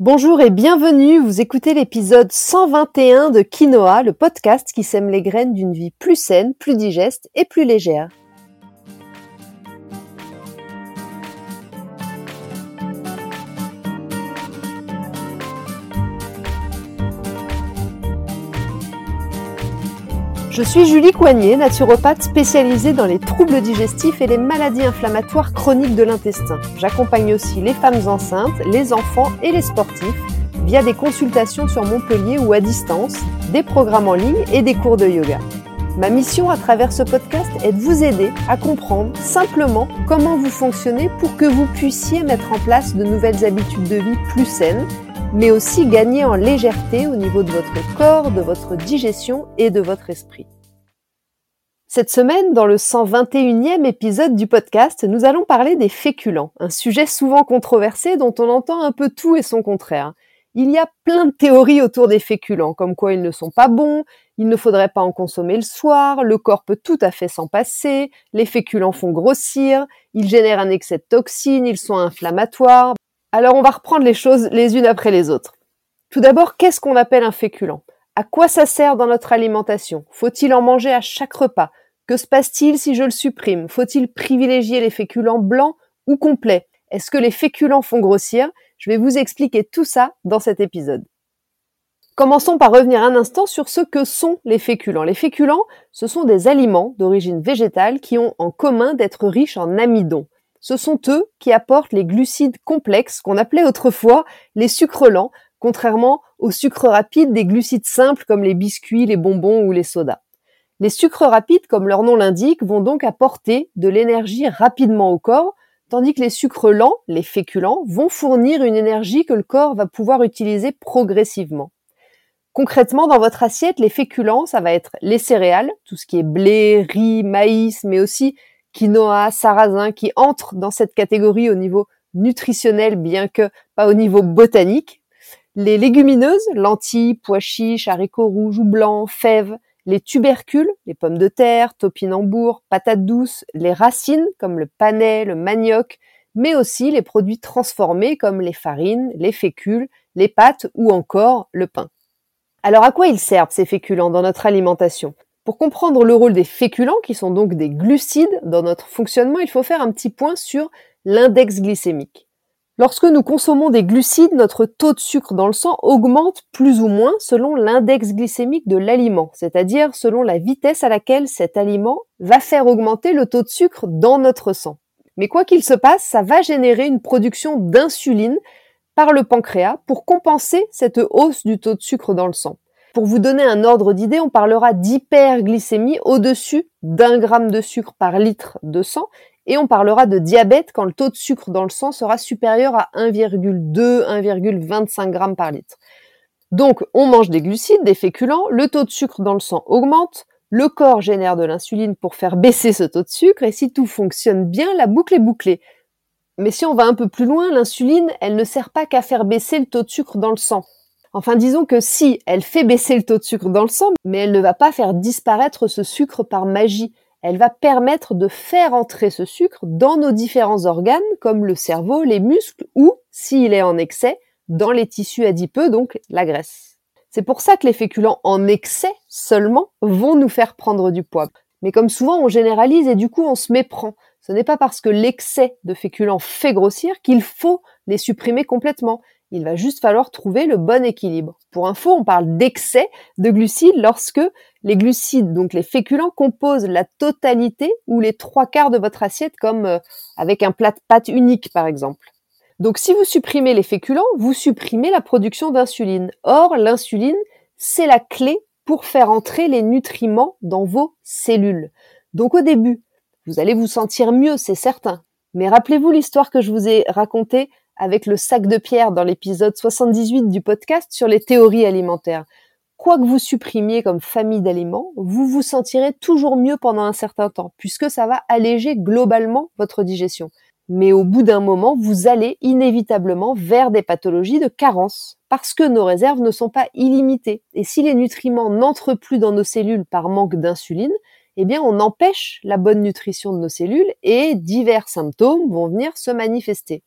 Bonjour et bienvenue, vous écoutez l'épisode 121 de Quinoa, le podcast qui sème les graines d'une vie plus saine, plus digeste et plus légère. Je suis Julie Coignet, naturopathe spécialisée dans les troubles digestifs et les maladies inflammatoires chroniques de l'intestin. J'accompagne aussi les femmes enceintes, les enfants et les sportifs via des consultations sur Montpellier ou à distance, des programmes en ligne et des cours de yoga. Ma mission à travers ce podcast est de vous aider à comprendre simplement comment vous fonctionnez pour que vous puissiez mettre en place de nouvelles habitudes de vie plus saines, mais aussi gagner en légèreté au niveau de votre corps, de votre digestion et de votre esprit. Cette semaine, dans le 121e épisode du podcast, nous allons parler des féculents, un sujet souvent controversé dont on entend un peu tout et son contraire. Il y a plein de théories autour des féculents, comme quoi ils ne sont pas bons, il ne faudrait pas en consommer le soir, le corps peut tout à fait s'en passer, les féculents font grossir, ils génèrent un excès de toxines, ils sont inflammatoires. Alors on va reprendre les choses les unes après les autres. Tout d'abord, qu'est-ce qu'on appelle un féculent? À quoi ça sert dans notre alimentation? Faut-il en manger à chaque repas? Que se passe-t-il si je le supprime? Faut-il privilégier les féculents blancs ou complets? Est-ce que les féculents font grossir? Je vais vous expliquer tout ça dans cet épisode. Commençons par revenir un instant sur ce que sont les féculents. Les féculents, ce sont des aliments d'origine végétale qui ont en commun d'être riches en amidon. Ce sont eux qui apportent les glucides complexes qu'on appelait autrefois les sucres lents, contrairement aux sucres rapides des glucides simples comme les biscuits, les bonbons ou les sodas. Les sucres rapides, comme leur nom l'indique, vont donc apporter de l'énergie rapidement au corps, tandis que les sucres lents, les féculents, vont fournir une énergie que le corps va pouvoir utiliser progressivement. Concrètement, dans votre assiette, les féculents, ça va être les céréales, tout ce qui est blé, riz, maïs, mais aussi quinoa, sarrasin, qui entrent dans cette catégorie au niveau nutritionnel, bien que pas au niveau botanique, les légumineuses, lentilles, pois chiches, haricots rouges ou blancs, fèves, les tubercules, les pommes de terre, topinambours, patates douces, les racines comme le panais, le manioc, mais aussi les produits transformés comme les farines, les fécules, les pâtes ou encore le pain. Alors à quoi ils servent ces féculents dans notre alimentation? Pour comprendre le rôle des féculents, qui sont donc des glucides dans notre fonctionnement, il faut faire un petit point sur l'index glycémique. Lorsque nous consommons des glucides, notre taux de sucre dans le sang augmente plus ou moins selon l'index glycémique de l'aliment, c'est-à-dire selon la vitesse à laquelle cet aliment va faire augmenter le taux de sucre dans notre sang. Mais quoi qu'il se passe, ça va générer une production d'insuline par le pancréas pour compenser cette hausse du taux de sucre dans le sang. Pour vous donner un ordre d'idée, on parlera d'hyperglycémie au-dessus d'un gramme de sucre par litre de sang et on parlera de diabète quand le taux de sucre dans le sang sera supérieur à 1,2, 1,25 g par litre. Donc, on mange des glucides, des féculents, le taux de sucre dans le sang augmente, le corps génère de l'insuline pour faire baisser ce taux de sucre, et si tout fonctionne bien, la boucle est bouclée. Mais si on va un peu plus loin, l'insuline, elle ne sert pas qu'à faire baisser le taux de sucre dans le sang. Enfin, disons que si, elle fait baisser le taux de sucre dans le sang, mais elle ne va pas faire disparaître ce sucre par magie elle va permettre de faire entrer ce sucre dans nos différents organes comme le cerveau, les muscles ou, s'il est en excès, dans les tissus adipeux, donc la graisse. C'est pour ça que les féculents en excès seulement vont nous faire prendre du poids. Mais comme souvent on généralise et du coup on se méprend. Ce n'est pas parce que l'excès de féculents fait grossir qu'il faut les supprimer complètement. Il va juste falloir trouver le bon équilibre. Pour info, on parle d'excès de glucides lorsque les glucides, donc les féculents, composent la totalité ou les trois quarts de votre assiette, comme euh, avec un plat de pâtes unique par exemple. Donc si vous supprimez les féculents, vous supprimez la production d'insuline. Or, l'insuline, c'est la clé pour faire entrer les nutriments dans vos cellules. Donc au début, vous allez vous sentir mieux, c'est certain. Mais rappelez-vous l'histoire que je vous ai racontée avec le sac de pierre dans l'épisode 78 du podcast sur les théories alimentaires. Quoi que vous supprimiez comme famille d'aliments, vous vous sentirez toujours mieux pendant un certain temps, puisque ça va alléger globalement votre digestion. Mais au bout d'un moment, vous allez inévitablement vers des pathologies de carence, parce que nos réserves ne sont pas illimitées. Et si les nutriments n'entrent plus dans nos cellules par manque d'insuline, eh bien on empêche la bonne nutrition de nos cellules et divers symptômes vont venir se manifester.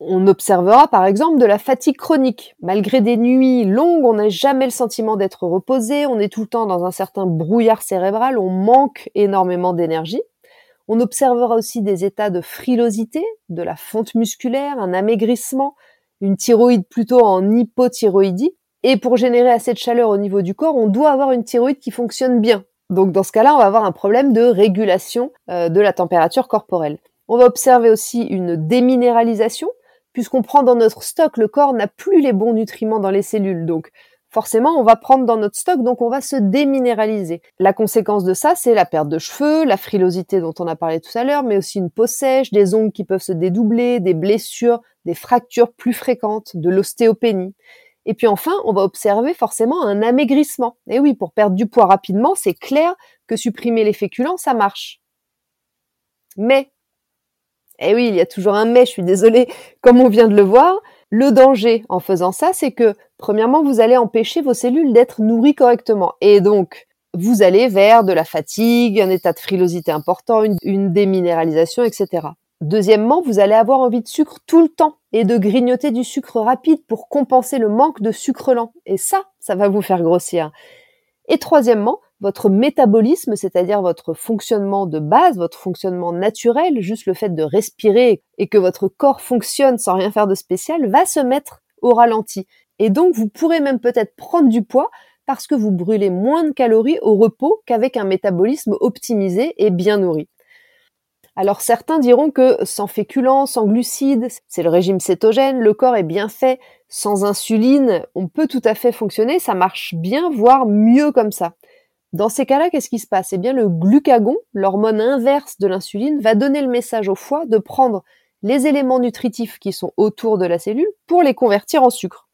On observera par exemple de la fatigue chronique. Malgré des nuits longues, on n'a jamais le sentiment d'être reposé, on est tout le temps dans un certain brouillard cérébral, on manque énormément d'énergie. On observera aussi des états de frilosité, de la fonte musculaire, un amaigrissement, une thyroïde plutôt en hypothyroïdie. Et pour générer assez de chaleur au niveau du corps, on doit avoir une thyroïde qui fonctionne bien. Donc dans ce cas-là, on va avoir un problème de régulation euh, de la température corporelle. On va observer aussi une déminéralisation, puisqu'on prend dans notre stock, le corps n'a plus les bons nutriments dans les cellules. Donc forcément, on va prendre dans notre stock, donc on va se déminéraliser. La conséquence de ça, c'est la perte de cheveux, la frilosité dont on a parlé tout à l'heure, mais aussi une peau sèche, des ongles qui peuvent se dédoubler, des blessures, des fractures plus fréquentes, de l'ostéopénie. Et puis enfin, on va observer forcément un amaigrissement. Et oui, pour perdre du poids rapidement, c'est clair que supprimer les féculents, ça marche. Mais, eh oui, il y a toujours un mais, je suis désolée, comme on vient de le voir, le danger en faisant ça, c'est que, premièrement, vous allez empêcher vos cellules d'être nourries correctement. Et donc, vous allez vers de la fatigue, un état de frilosité important, une, déminéralisation, etc. Deuxièmement, vous allez avoir envie de sucre tout le temps et de grignoter du sucre rapide pour compenser le manque de sucre lent. Et ça, ça va vous faire grossir. Et troisièmement, votre métabolisme, c'est-à-dire votre fonctionnement de base, votre fonctionnement naturel, juste le fait de respirer et que votre corps fonctionne sans rien faire de spécial, va se mettre au ralenti. Et donc, vous pourrez même peut-être prendre du poids parce que vous brûlez moins de calories au repos qu'avec un métabolisme optimisé et bien nourri. Alors certains diront que sans féculents, sans glucides, c'est le régime cétogène, le corps est bien fait, sans insuline, on peut tout à fait fonctionner, ça marche bien, voire mieux comme ça. Dans ces cas-là, qu'est-ce qui se passe? Eh bien, le glucagon, l'hormone inverse de l'insuline, va donner le message au foie de prendre les éléments nutritifs qui sont autour de la cellule pour les convertir en sucre.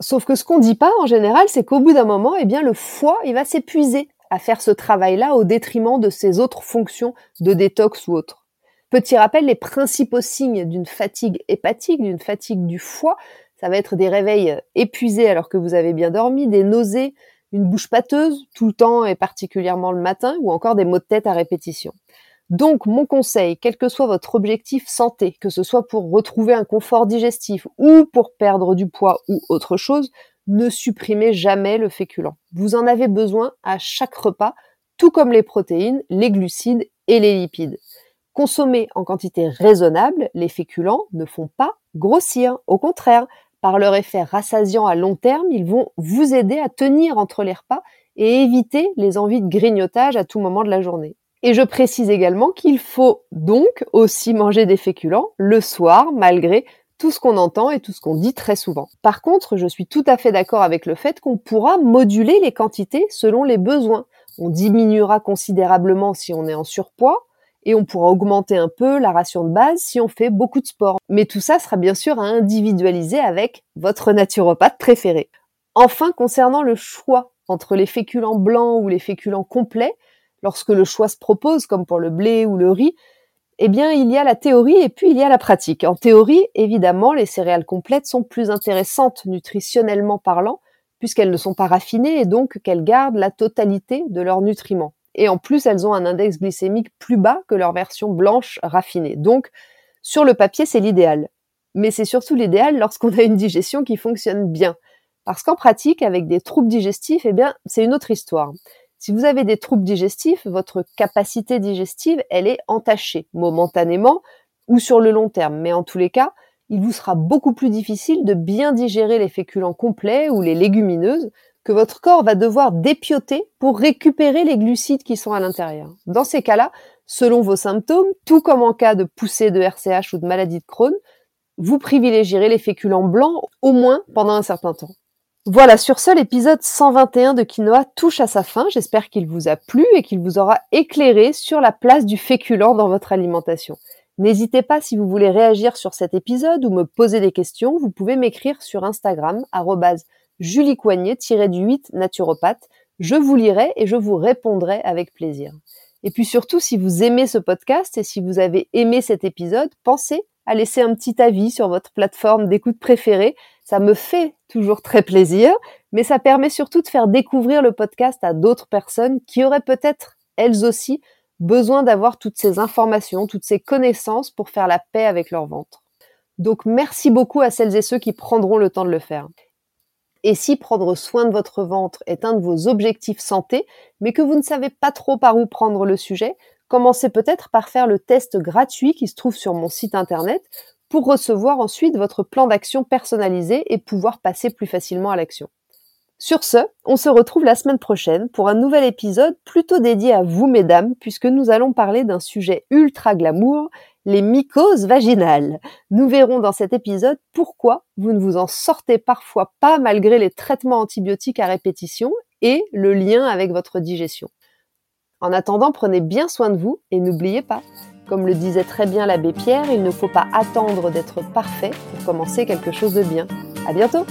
Sauf que ce qu'on dit pas en général, c'est qu'au bout d'un moment, eh bien, le foie, il va s'épuiser à faire ce travail-là au détriment de ses autres fonctions de détox ou autres. Petit rappel, les principaux signes d'une fatigue hépatique, d'une fatigue du foie, ça va être des réveils épuisés alors que vous avez bien dormi, des nausées, une bouche pâteuse tout le temps et particulièrement le matin, ou encore des maux de tête à répétition. Donc, mon conseil, quel que soit votre objectif santé, que ce soit pour retrouver un confort digestif ou pour perdre du poids ou autre chose, ne supprimez jamais le féculent. Vous en avez besoin à chaque repas, tout comme les protéines, les glucides et les lipides. Consommez en quantité raisonnable, les féculents ne font pas grossir. Au contraire, par leur effet rassasiant à long terme, ils vont vous aider à tenir entre les repas et éviter les envies de grignotage à tout moment de la journée. Et je précise également qu'il faut donc aussi manger des féculents le soir, malgré tout ce qu'on entend et tout ce qu'on dit très souvent. Par contre, je suis tout à fait d'accord avec le fait qu'on pourra moduler les quantités selon les besoins. On diminuera considérablement si on est en surpoids, et on pourra augmenter un peu la ration de base si on fait beaucoup de sport. Mais tout ça sera bien sûr à individualiser avec votre naturopathe préféré. Enfin, concernant le choix entre les féculents blancs ou les féculents complets, lorsque le choix se propose, comme pour le blé ou le riz, eh bien, il y a la théorie et puis il y a la pratique. En théorie, évidemment, les céréales complètes sont plus intéressantes nutritionnellement parlant, puisqu'elles ne sont pas raffinées et donc qu'elles gardent la totalité de leurs nutriments. Et en plus, elles ont un index glycémique plus bas que leur version blanche raffinée. Donc, sur le papier, c'est l'idéal. Mais c'est surtout l'idéal lorsqu'on a une digestion qui fonctionne bien. Parce qu'en pratique, avec des troubles digestifs, eh bien, c'est une autre histoire. Si vous avez des troubles digestifs, votre capacité digestive, elle est entachée, momentanément ou sur le long terme. Mais en tous les cas, il vous sera beaucoup plus difficile de bien digérer les féculents complets ou les légumineuses que votre corps va devoir dépioter pour récupérer les glucides qui sont à l'intérieur. Dans ces cas-là, selon vos symptômes, tout comme en cas de poussée de RCH ou de maladie de Crohn, vous privilégierez les féculents blancs au moins pendant un certain temps. Voilà, sur ce, l'épisode 121 de Quinoa touche à sa fin. J'espère qu'il vous a plu et qu'il vous aura éclairé sur la place du féculent dans votre alimentation. N'hésitez pas si vous voulez réagir sur cet épisode ou me poser des questions, vous pouvez m'écrire sur Instagram, Julie Coignet-du 8 naturopathe. Je vous lirai et je vous répondrai avec plaisir. Et puis surtout, si vous aimez ce podcast et si vous avez aimé cet épisode, pensez à laisser un petit avis sur votre plateforme d'écoute préférée. Ça me fait toujours très plaisir, mais ça permet surtout de faire découvrir le podcast à d'autres personnes qui auraient peut-être, elles aussi, besoin d'avoir toutes ces informations, toutes ces connaissances pour faire la paix avec leur ventre. Donc merci beaucoup à celles et ceux qui prendront le temps de le faire. Et si prendre soin de votre ventre est un de vos objectifs santé, mais que vous ne savez pas trop par où prendre le sujet, commencez peut-être par faire le test gratuit qui se trouve sur mon site internet pour recevoir ensuite votre plan d'action personnalisé et pouvoir passer plus facilement à l'action. Sur ce, on se retrouve la semaine prochaine pour un nouvel épisode plutôt dédié à vous, mesdames, puisque nous allons parler d'un sujet ultra glamour, les mycoses vaginales. Nous verrons dans cet épisode pourquoi vous ne vous en sortez parfois pas malgré les traitements antibiotiques à répétition et le lien avec votre digestion. En attendant, prenez bien soin de vous et n'oubliez pas, comme le disait très bien l'abbé Pierre, il ne faut pas attendre d'être parfait pour commencer quelque chose de bien. À bientôt!